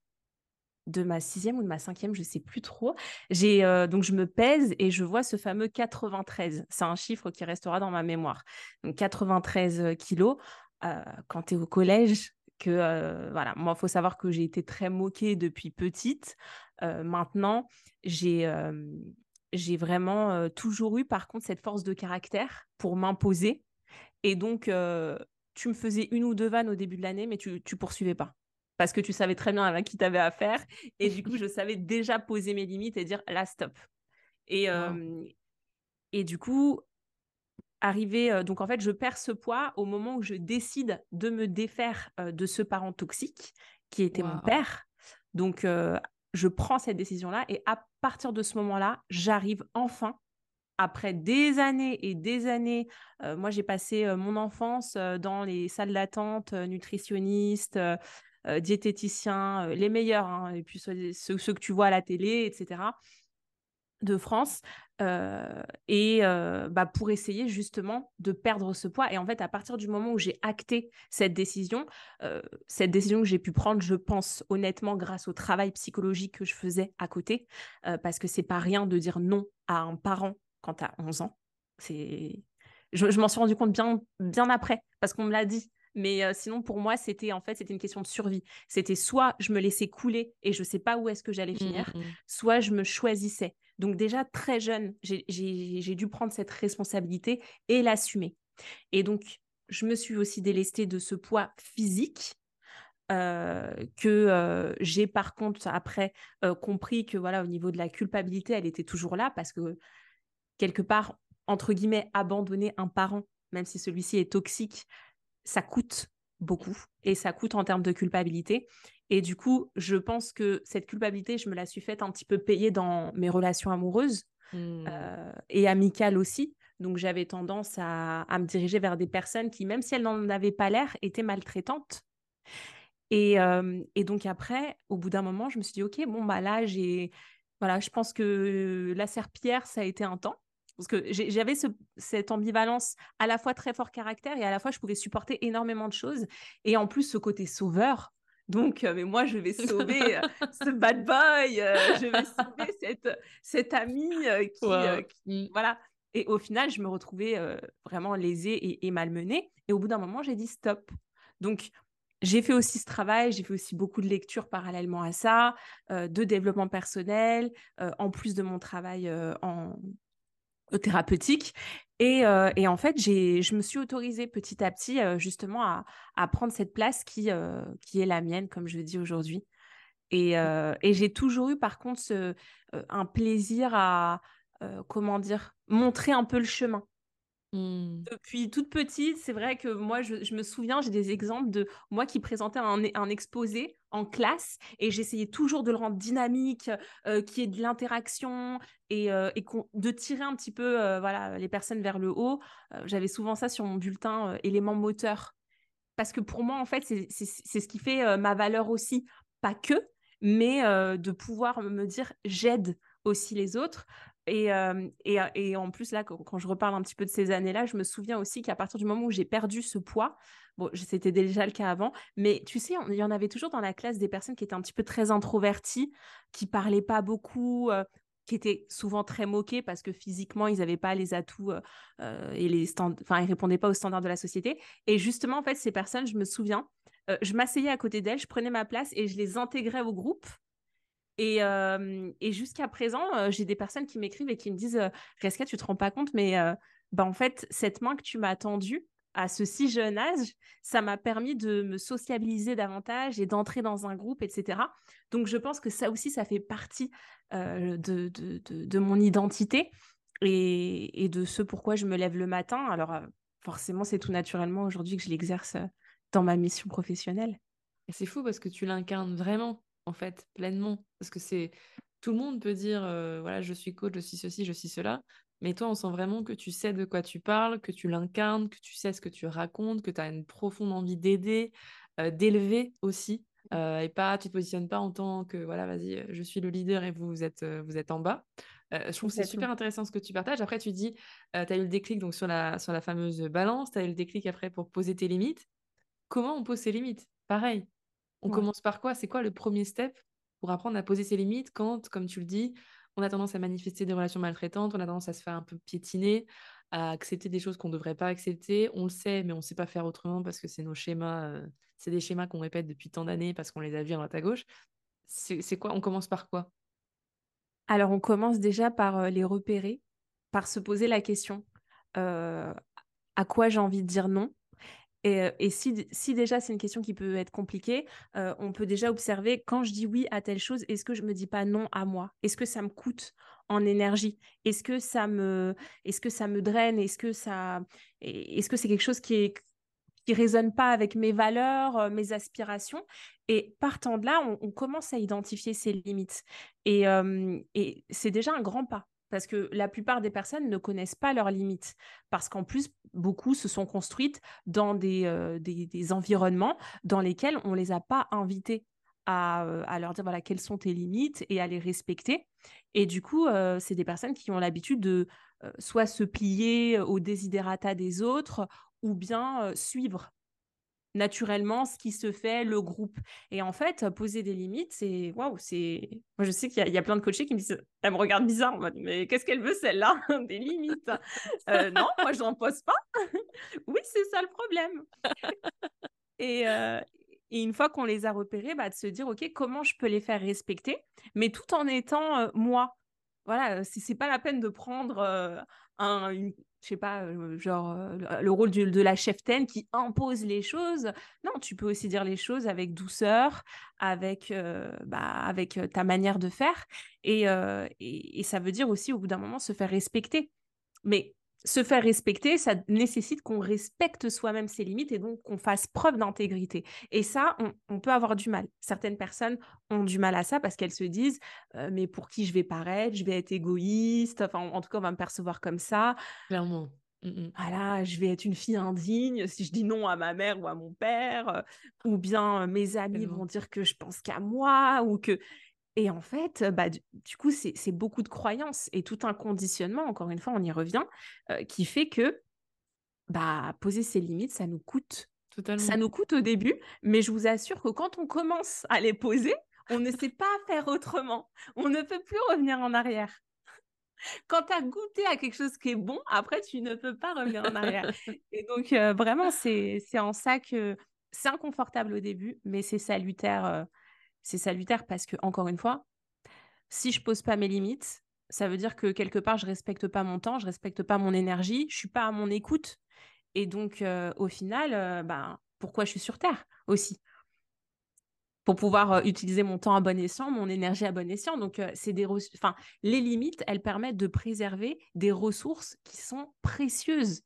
de ma sixième ou de ma cinquième, je sais plus trop. J'ai donc je me pèse et je vois ce fameux 93. C'est un chiffre qui restera dans ma mémoire. Donc 93 kilos. quand tu es au collège, que voilà, moi, il faut savoir que j'ai été très moquée depuis petite. maintenant, j'ai j'ai vraiment toujours eu, par contre, cette force de caractère pour m'imposer. Et donc, tu me faisais une ou deux vannes au début de l'année, mais tu, tu poursuivais pas. Parce que tu savais très bien avec qui tu avais affaire. Et du coup, je savais déjà poser mes limites et dire là, stop. Et, et du coup, arriver. donc en fait, je perds ce poids au moment où je décide de me défaire de ce parent toxique qui était mon père. Donc je prends cette décision-là et à partir de ce moment-là, j'arrive enfin. Après des années et des années, moi j'ai passé mon enfance dans les salles d'attente, nutritionnistes, diététiciens, les meilleurs, hein, et puis ceux, ceux, que tu vois à la télé, etc de France et bah, pour essayer justement de perdre ce poids. Et en fait, à partir du moment où j'ai acté cette décision, cette décision que j'ai pu prendre, je pense honnêtement, grâce au travail psychologique que je faisais à côté, parce que c'est pas rien de dire non à un parent quand tu as 11 ans. C'est... Je, m'en suis rendu compte bien, bien après, parce qu'on me l'a dit. Mais sinon, pour moi, c'était en fait, c'était une question de survie. C'était soit je me laissais couler et je sais pas où est-ce que j'allais finir, Mmh, mmh. soit je me choisissais. Donc déjà, très jeune, j'ai dû prendre cette responsabilité et l'assumer. Et donc, je me suis aussi délestée de ce poids physique que j'ai par contre après compris que voilà au niveau de la culpabilité elle était toujours là parce que quelque part entre guillemets abandonner un parent même si celui-ci est toxique ça coûte beaucoup et ça coûte en termes de culpabilité et du coup je pense que cette culpabilité je me la suis faite un petit peu payer dans mes relations amoureuses Mmh. et amicales aussi donc j'avais tendance à, à me diriger vers des personnes qui même si elles n'en avaient pas l'air étaient maltraitantes et, et, donc après, au bout d'un moment, je me suis dit, OK, bon, bah là, j'ai... Voilà, je pense que la serpillère, ça a été un temps. Parce que j'avais ce, cette ambivalence à la fois très fort caractère et à la fois, je pouvais supporter énormément de choses. Et en plus, ce côté sauveur. Donc, mais moi, je vais sauver ce bad boy, je vais sauver cette, cette amie qui, qui, Voilà. Et au final, je me retrouvais vraiment lésée et, et malmenée. Et au bout d'un moment, j'ai dit stop. Donc, j'ai fait aussi ce travail, j'ai fait aussi beaucoup de lectures parallèlement à ça, de développement personnel, en plus de mon travail en thérapeutique. Et, et, en fait, je me suis autorisée petit à petit justement à, à, prendre cette place qui, qui est la mienne, comme je dis aujourd'hui. Et, et j'ai toujours eu par contre un plaisir à, comment dire, montrer un peu le chemin. Mmh. Depuis toute petite, c'est vrai que moi, je, me souviens, j'ai des exemples de moi qui présentais un, exposé en classe et j'essayais toujours de le rendre dynamique, euh, qu'il y ait de l'interaction et, euh, de tirer un petit peu euh, voilà, les personnes vers le haut. J'avais souvent ça sur mon bulletin élément moteur. Parce que pour moi, en fait, c'est ce qui fait ma valeur aussi. Pas que, mais de pouvoir me dire j'aide aussi les autres. Et, et, et, en plus, là, quand, je reparle un petit peu de ces années-là, je me souviens aussi qu'à partir du moment où j'ai perdu ce poids, bon, c'était déjà le cas avant, mais tu sais, il y en avait toujours dans la classe des personnes qui étaient un petit peu très introverties, qui parlaient pas beaucoup, qui étaient souvent très moquées parce que physiquement, ils n'avaient pas les atouts et les enfin, ils répondaient pas aux standards de la société. Et justement, en fait, ces personnes, je me souviens, je m'asseyais à côté d'elles, je prenais ma place et je les intégrais au groupe. Et, jusqu'à présent, j'ai des personnes qui m'écrivent et qui me disent Reska, tu te rends pas compte, mais bah, en fait, cette main que tu m'as tendue à ce si jeune âge, ça m'a permis de me sociabiliser davantage et d'entrer dans un groupe, etc. Donc, je pense que ça aussi, ça fait partie de, de, de, mon identité et, et, de ce pourquoi je me lève le matin. Alors, forcément, c'est tout naturellement aujourd'hui que je l'exerce dans ma mission professionnelle. C'est fou parce que tu l'incarnes vraiment en fait, pleinement. Parce que c'est. Tout le monde peut dire, voilà, je suis coach, je suis ceci, je suis cela. Mais toi, on sent vraiment que tu sais de quoi tu parles, que tu l'incarnes, que tu sais ce que tu racontes, que tu as une profonde envie d'aider, d'élever aussi. et pas, tu te positionnes pas en tant que, voilà, vas-y, je suis le leader et vous, vous êtes, vous êtes en bas. je trouve que c'est super intéressant ce que tu partages. Après, tu dis, tu as eu le déclic donc, sur, la, sur la fameuse balance, tu as eu le déclic après pour poser tes limites. Comment on pose ses limites? Pareil, on commence par quoi? C'est quoi le premier step pour apprendre à poser ses limites quand, comme tu le dis, on a tendance à manifester des relations maltraitantes, on a tendance à se faire un peu piétiner, à accepter des choses qu'on ne devrait pas accepter. On le sait, mais on ne sait pas faire autrement parce que c'est nos schémas, euh, c'est des schémas qu'on répète depuis tant d'années parce qu'on les a vus à droite à gauche. C'est quoi? On commence par quoi? Alors, on commence déjà par euh, les repérer, par se poser la question euh, à quoi j'ai envie de dire non et, si, déjà c'est une question qui peut être compliquée, on peut déjà observer quand je dis oui à telle chose, est-ce que je me dis pas non à moi? Est-ce que ça me coûte en énergie? Est-ce que ça me, est-ce que ça me draine? Est-ce que ça, est-ce que c'est quelque chose qui est qui résonne pas avec mes valeurs, mes aspirations? Et partant de là, on, commence à identifier ses limites. Et, et c'est déjà un grand pas parce que la plupart des personnes ne connaissent pas leurs limites, parce qu'en plus, beaucoup se sont construites dans des, euh, environnements dans lesquels on ne les a pas invités à, euh, à, leur dire voilà, quelles sont tes limites et à les respecter. Et du coup, euh, c'est des personnes qui ont l'habitude de soit se plier aux désidérata des autres ou bien suivre naturellement ce qui se fait, le groupe. Et en fait, poser des limites, c'est waouh, c'est. Moi, je sais qu'il y, a plein de coachés qui me disent, elle me regarde bizarre, mais qu'est-ce qu'elle veut celle-là? Des limites euh, Non, moi, je n'en pose pas. oui, c'est ça le problème. et, euh, et une fois qu'on les a repérés, bah, de se dire, OK, comment je peux les faire respecter, mais tout en étant euh, moi. Voilà, c'est pas la peine de prendre un, une, je sais pas, genre le rôle de la cheftaine qui impose les choses. Non, tu peux aussi dire les choses avec douceur, avec, bah, avec ta manière de faire. Et, et, et, ça veut dire aussi, au bout d'un moment, se faire respecter. Mais se faire respecter, ça nécessite qu'on respecte soi-même ses limites et donc qu'on fasse preuve d'intégrité. Et ça, on, peut avoir du mal. Certaines personnes ont du mal à ça parce qu'elles se disent euh, mais pour qui je vais paraître? Je vais être égoïste. Enfin, en, tout cas, on va me percevoir comme ça. Clairement. Mmh voilà, je vais être une fille indigne si je dis non à ma mère ou à mon père, euh, ou bien euh, mes amis vont dire que je pense qu'à moi, ou que et en fait, bah, du, coup, c'est beaucoup de croyances et tout un conditionnement, encore une fois, on y revient, qui fait que bah, poser ses limites, ça nous coûte. Ça nous coûte au début, mais je vous assure que quand on commence à les poser, on ne sait pas faire autrement. On ne peut plus revenir en arrière. Quand tu as goûté à quelque chose qui est bon, après, tu ne peux pas revenir en arrière. Et donc, vraiment, c'est en ça que c'est inconfortable au début, mais c'est salutaire c'est salutaire parce que, encore une fois, si je pose pas mes limites, ça veut dire que quelque part, je respecte pas mon temps, je respecte pas mon énergie, je suis pas à mon écoute. Et donc, euh, au final, euh, ben, pourquoi je suis sur Terre aussi? Pour pouvoir euh, utiliser mon temps à bon escient, mon énergie à bon escient. Donc, c'est des enfin, les limites, elles permettent de préserver des ressources qui sont précieuses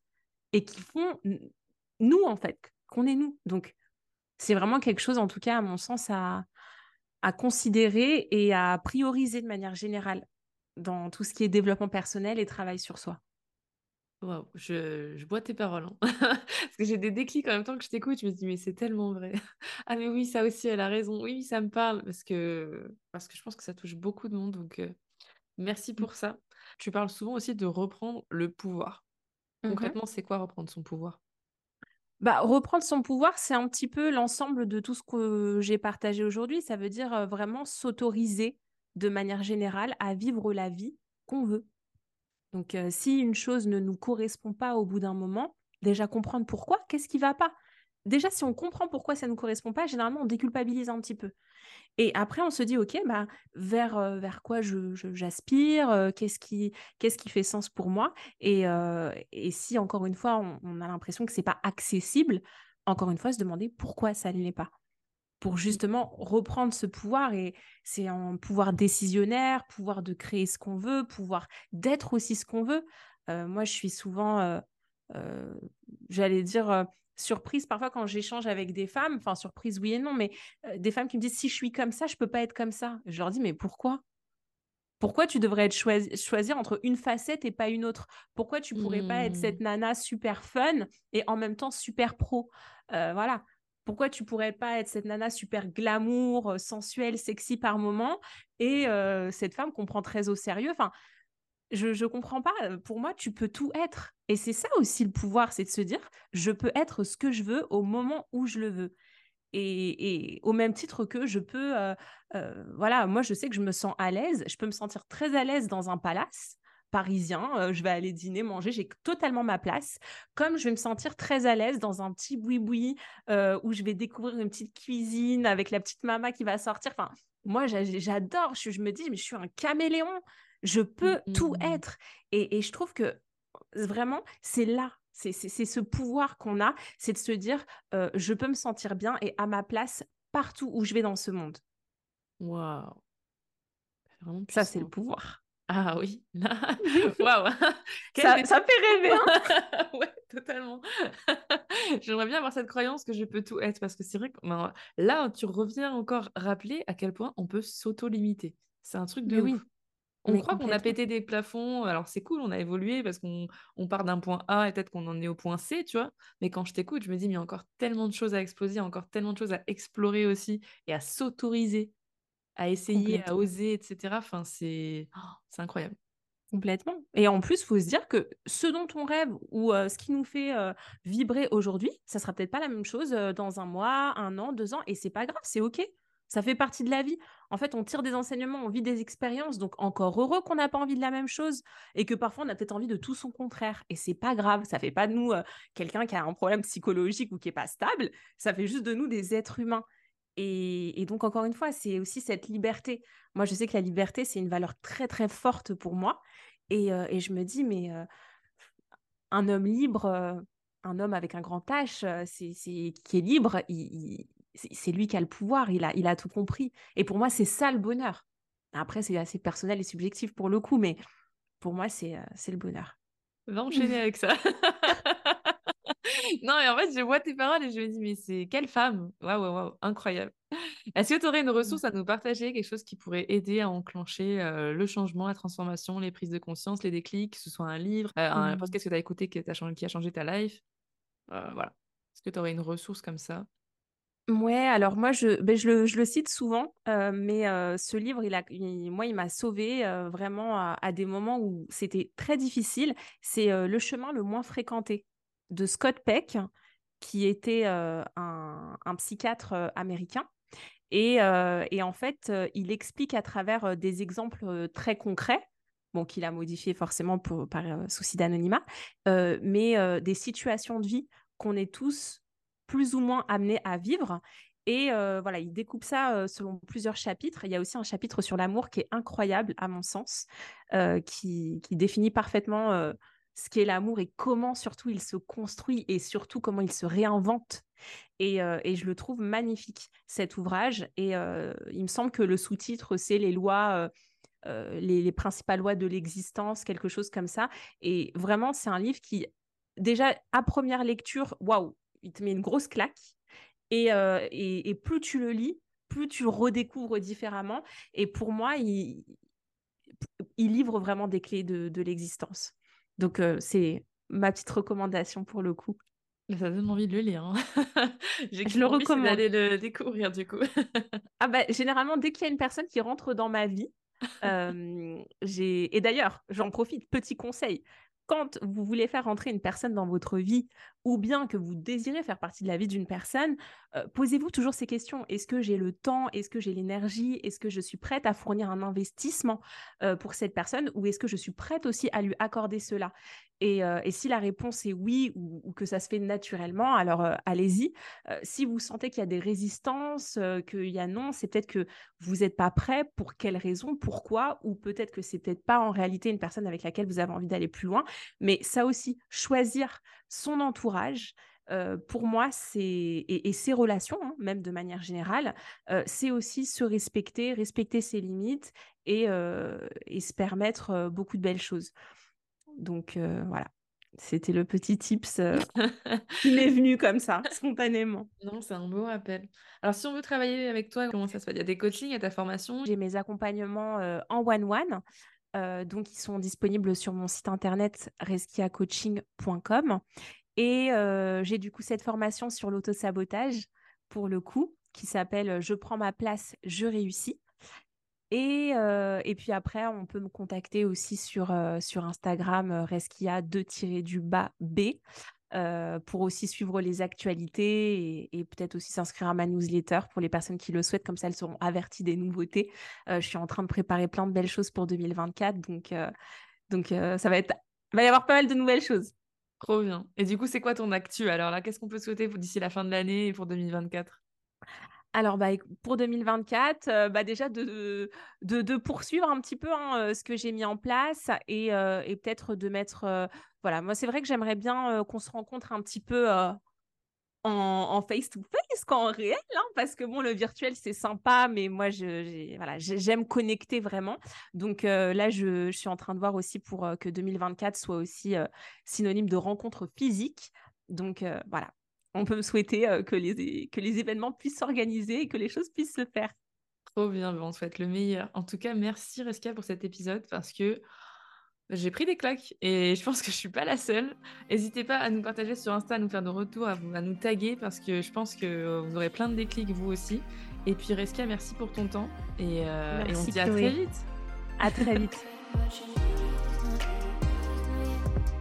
et qui font nous, en fait, qu'on est nous. Donc, c'est vraiment quelque chose, en tout cas, à mon sens, à, à considérer et à prioriser de manière générale dans tout ce qui est développement personnel et travail sur soi. Waouh, je, bois tes paroles. Hein. Parce que j'ai des déclics en même temps que je t'écoute. Je me dis, mais c'est tellement vrai. ah, mais oui, ça aussi, elle a raison. Oui, ça me parle. Parce que, parce que je pense que ça touche beaucoup de monde. Donc, euh, merci mmh. pour ça. Tu parles souvent aussi de reprendre le pouvoir. Concrètement, c'est quoi reprendre son pouvoir? Bah, reprendre son pouvoir, c'est un petit peu l'ensemble de tout ce que j'ai partagé aujourd'hui. Ça veut dire vraiment s'autoriser de manière générale à vivre la vie qu'on veut. Donc, si une chose ne nous correspond pas au bout d'un moment, déjà comprendre pourquoi, qu'est-ce qui va pas? Déjà, si on comprend pourquoi ça ne nous correspond pas, généralement, on déculpabilise un petit peu. Et après, on se dit, OK, bah, vers, euh, vers quoi j'aspire, euh, qu'est-ce qui, qu'est-ce qui fait sens pour moi? Et, euh, et, si, encore une fois, on, a l'impression que ce n'est pas accessible, encore une fois, se demander pourquoi ça ne l'est pas. Pour mmh. justement reprendre ce pouvoir, et c'est un pouvoir décisionnaire, pouvoir de créer ce qu'on veut, pouvoir d'être aussi ce qu'on veut. moi, je suis souvent, j'allais dire, surprise parfois quand j'échange avec des femmes, enfin surprise oui et non, mais euh, des femmes qui me disent si je suis comme ça, je peux pas être comme ça. Je leur dis mais pourquoi? Pourquoi tu devrais être choisir entre une facette et pas une autre? Pourquoi tu pourrais pas être cette mmh. nana super fun et en même temps super pro? Euh, Voilà. Pourquoi tu pourrais pas être cette nana super glamour, euh, sensuelle, sexy par moment? Et cette femme qu'on prend très au sérieux Enfin, je ne comprends pas. Pour moi, tu peux tout être. Et c'est ça aussi le pouvoir, c'est de se dire, je peux être ce que je veux au moment où je le veux. Et, au même titre que je peux, voilà, moi je sais que je me sens à l'aise, je peux me sentir très à l'aise dans un palace parisien, je vais aller dîner, manger, j'ai totalement ma place, comme je vais me sentir très à l'aise dans un petit boui-boui où je vais découvrir une petite cuisine avec la petite maman qui va sortir. Enfin, moi j'adore, je, me dis, mais je suis un caméléon, je peux mmh, tout mmh, mmh. être. Et, je trouve que vraiment, c'est là, c'est ce pouvoir qu'on a, c'est de se dire, je peux me sentir bien et à ma place partout où je vais dans ce monde. Waouh. Ça, c'est le pouvoir. Ah oui, waouh, ça, ça, fait rêver. Hein ouais, totalement. J'aimerais bien avoir cette croyance que je peux tout être parce que c'est vrai que ben, là, tu reviens encore rappeler à quel point on peut s'auto-limiter. C'est un truc de oui. On croit qu'on a pété des plafonds. Alors, c'est cool, on a évolué parce qu'on part d'un point A et peut-être qu'on en est au point C, tu vois. Mais quand je t'écoute, je me dis, mais il y a encore tellement de choses à exploser, encore tellement de choses à explorer aussi et à s'autoriser, à essayer, à oser, etc. Enfin, c'est incroyable. Complètement. Et en plus, il faut se dire que ce dont on rêve ou ce qui nous fait vibrer aujourd'hui, ça sera peut-être pas la même chose dans un mois, un an, deux ans, et c'est pas grave, c'est ok. Ça fait partie de la vie. En fait, on tire des enseignements, on vit des expériences, donc encore heureux qu'on n'a pas envie de la même chose et que parfois on a peut-être envie de tout son contraire. Et c'est pas grave, ça fait pas de nous quelqu'un qui a un problème psychologique ou qui est pas stable, ça fait juste de nous des êtres humains. Et, donc, encore une fois, c'est aussi cette liberté. Moi, je sais que la liberté, c'est une valeur très, très forte pour moi. Et, et je me dis, mais un homme libre, un homme avec un grand H, qui est libre, c'est lui qui a le pouvoir, il a, il a tout compris. Et pour moi, c'est ça le bonheur. Après, c'est assez personnel et subjectif pour le coup, mais pour moi, c'est, c'est le bonheur. Va enchaîner avec ça. non, et en fait, je vois tes paroles et je me dis, mais c'est quelle femme? Waouh, waouh, waouh, incroyable. Est-ce que tu aurais une ressource à nous partager, quelque chose qui pourrait aider à enclencher le changement, la transformation, les prises de conscience, les déclics, que ce soit un livre, un mmh. podcast que tu as écouté qui, qui a changé ta life? Voilà. Est-ce que tu aurais une ressource comme ça? Ouais, alors moi, je, ben, le, cite souvent, mais ce livre, il a, moi, il m'a sauvé vraiment à, à, des moments où c'était très difficile. C'est Le chemin le moins fréquenté de Scott Peck, qui était un, psychiatre américain. Et, en fait, il explique à travers des exemples très concrets, bon, qu'il a modifié forcément pour, par souci d'anonymat, mais des situations de vie qu'on est tous plus ou moins amenés à vivre. Et voilà, il découpe ça selon plusieurs chapitres. Il y a aussi un chapitre sur l'amour qui est incroyable, à mon sens, qui, qui, définit parfaitement ce qu'est l'amour et comment surtout il se construit et surtout comment il se réinvente. Et, je le trouve magnifique, cet ouvrage. Et il me semble que le sous-titre, c'est les lois, les, principales lois de l'existence, quelque chose comme ça. Et vraiment, c'est un livre qui, déjà, à première lecture, waouh, il te met une grosse claque. Et, et, plus tu le lis, plus tu le redécouvres différemment. Et pour moi, il, il livre vraiment des clés de l'existence. Donc, c'est ma petite recommandation pour le coup. Ça donne envie de le lire. Hein. je le recommande. d'aller le découvrir du coup. ah bah, généralement, dès qu'il y a une personne qui rentre dans ma vie, j'ai... et d'ailleurs, j'en profite, petit conseil, quand vous voulez faire rentrer une personne dans votre vie ou bien que vous désirez faire partie de la vie d'une personne, euh, posez-vous toujours ces questions. Est-ce que j'ai le temps? Est-ce que j'ai l'énergie? Est-ce que je suis prête à fournir un investissement euh, pour cette personne ou est-ce que je suis prête aussi à lui accorder cela? Et, euh, si la réponse est oui ou, que ça se fait naturellement, alors allez-y. si vous sentez qu'il y a des résistances, qu'il y a non, c'est peut-être que vous n'êtes pas prêt. Pour quelle raison? Pourquoi? Ou peut-être que c'est peut-être pas en réalité une personne avec laquelle vous avez envie d'aller plus loin. Mais ça aussi, choisir son entourage, pour moi, c'est et, ses relations, hein, même de manière générale, c'est aussi se respecter, respecter ses limites et, et se permettre beaucoup de belles choses. Donc voilà, c'était le petit tips qui m'est venu comme ça, spontanément. Non, c'est un beau rappel. Alors, si on veut travailler avec toi, comment ça se passe? Il y a des coachings, il y a ta formation? J'ai mes accompagnements en one-one. Donc, ils sont disponibles sur mon site internet reskiacoaching.com. Et j'ai du coup cette formation sur l'autosabotage, pour le coup, qui s'appelle Je prends ma place, je réussis. Et, puis après, on peut me contacter aussi sur, sur Instagram, Reskia 2-du-bas B, pour aussi suivre les actualités et, peut-être aussi s'inscrire à ma newsletter pour les personnes qui le souhaitent, comme ça elles seront averties des nouveautés. je suis en train de préparer plein de belles choses pour 2024, donc, donc ça va être, va y avoir pas mal de nouvelles choses. Trop bien. Et du coup, c'est quoi ton actu alors là? Qu'est-ce qu'on peut souhaiter d'ici la fin de l'année et pour 2024 alors, bah, pour 2024, euh, bah, déjà de, poursuivre un petit peu hein, euh, ce que j'ai mis en place et, euh, peut-être de mettre. voilà, moi, c'est vrai que j'aimerais bien qu'on se rencontre un petit peu en, face-to-face qu'en réel, hein, parce que bon, le virtuel, c'est sympa, mais moi, voilà, j'aime connecter vraiment. Donc là, je, suis en train de voir aussi pour que 2024 soit aussi synonyme de rencontre physique. Donc voilà, on peut me souhaiter que, les, que les événements puissent s'organiser et que les choses puissent se faire. Trop bien, on souhaite le meilleur. En tout cas, merci Reska pour cet épisode parce que j'ai pris des claques et je pense que je suis pas la seule. N'hésitez pas à nous partager sur Insta, à nous faire de retours, à, à, nous taguer parce que je pense que vous aurez plein de déclics vous aussi. Et puis Reska, merci pour ton temps et, euh, et on se dit à très vite. À très vite.